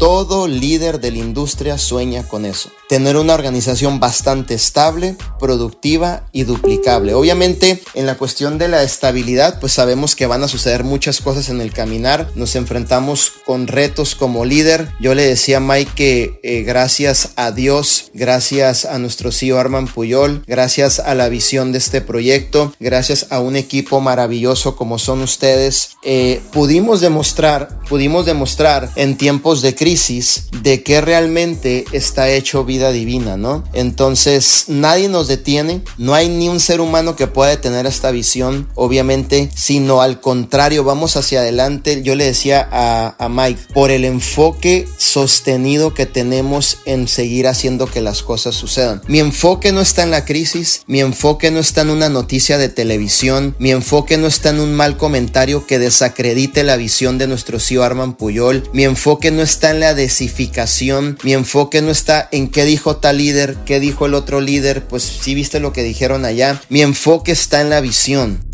Todo líder de la industria sueña con eso. Tener una organización bastante estable, productiva y duplicable. Obviamente, en la cuestión de la estabilidad, pues sabemos que van a suceder muchas cosas en el caminar. Nos enfrentamos con retos como líder. Yo le decía a Mike que eh, gracias a Dios, gracias a nuestro CEO Arman Puyol, gracias a la visión de este proyecto, gracias a un equipo maravilloso como son ustedes, eh, pudimos demostrar, pudimos demostrar en tiempos de crisis de que realmente está hecho vida divina, ¿no? Entonces nadie nos detiene, no hay ni un ser humano que pueda tener esta visión, obviamente, sino al contrario, vamos hacia adelante. Yo le decía a, a Mike, por el enfoque sostenido que tenemos en seguir haciendo que las cosas sucedan. Mi enfoque no está en la crisis, mi enfoque no está en una noticia de televisión, mi enfoque no está en un mal comentario que desacredite la visión de nuestro CEO Arman Puyol, mi enfoque no está en la desificación, mi enfoque no está en qué dijo tal líder, qué dijo el otro líder, pues si viste lo que dijeron allá, mi enfoque está en la visión.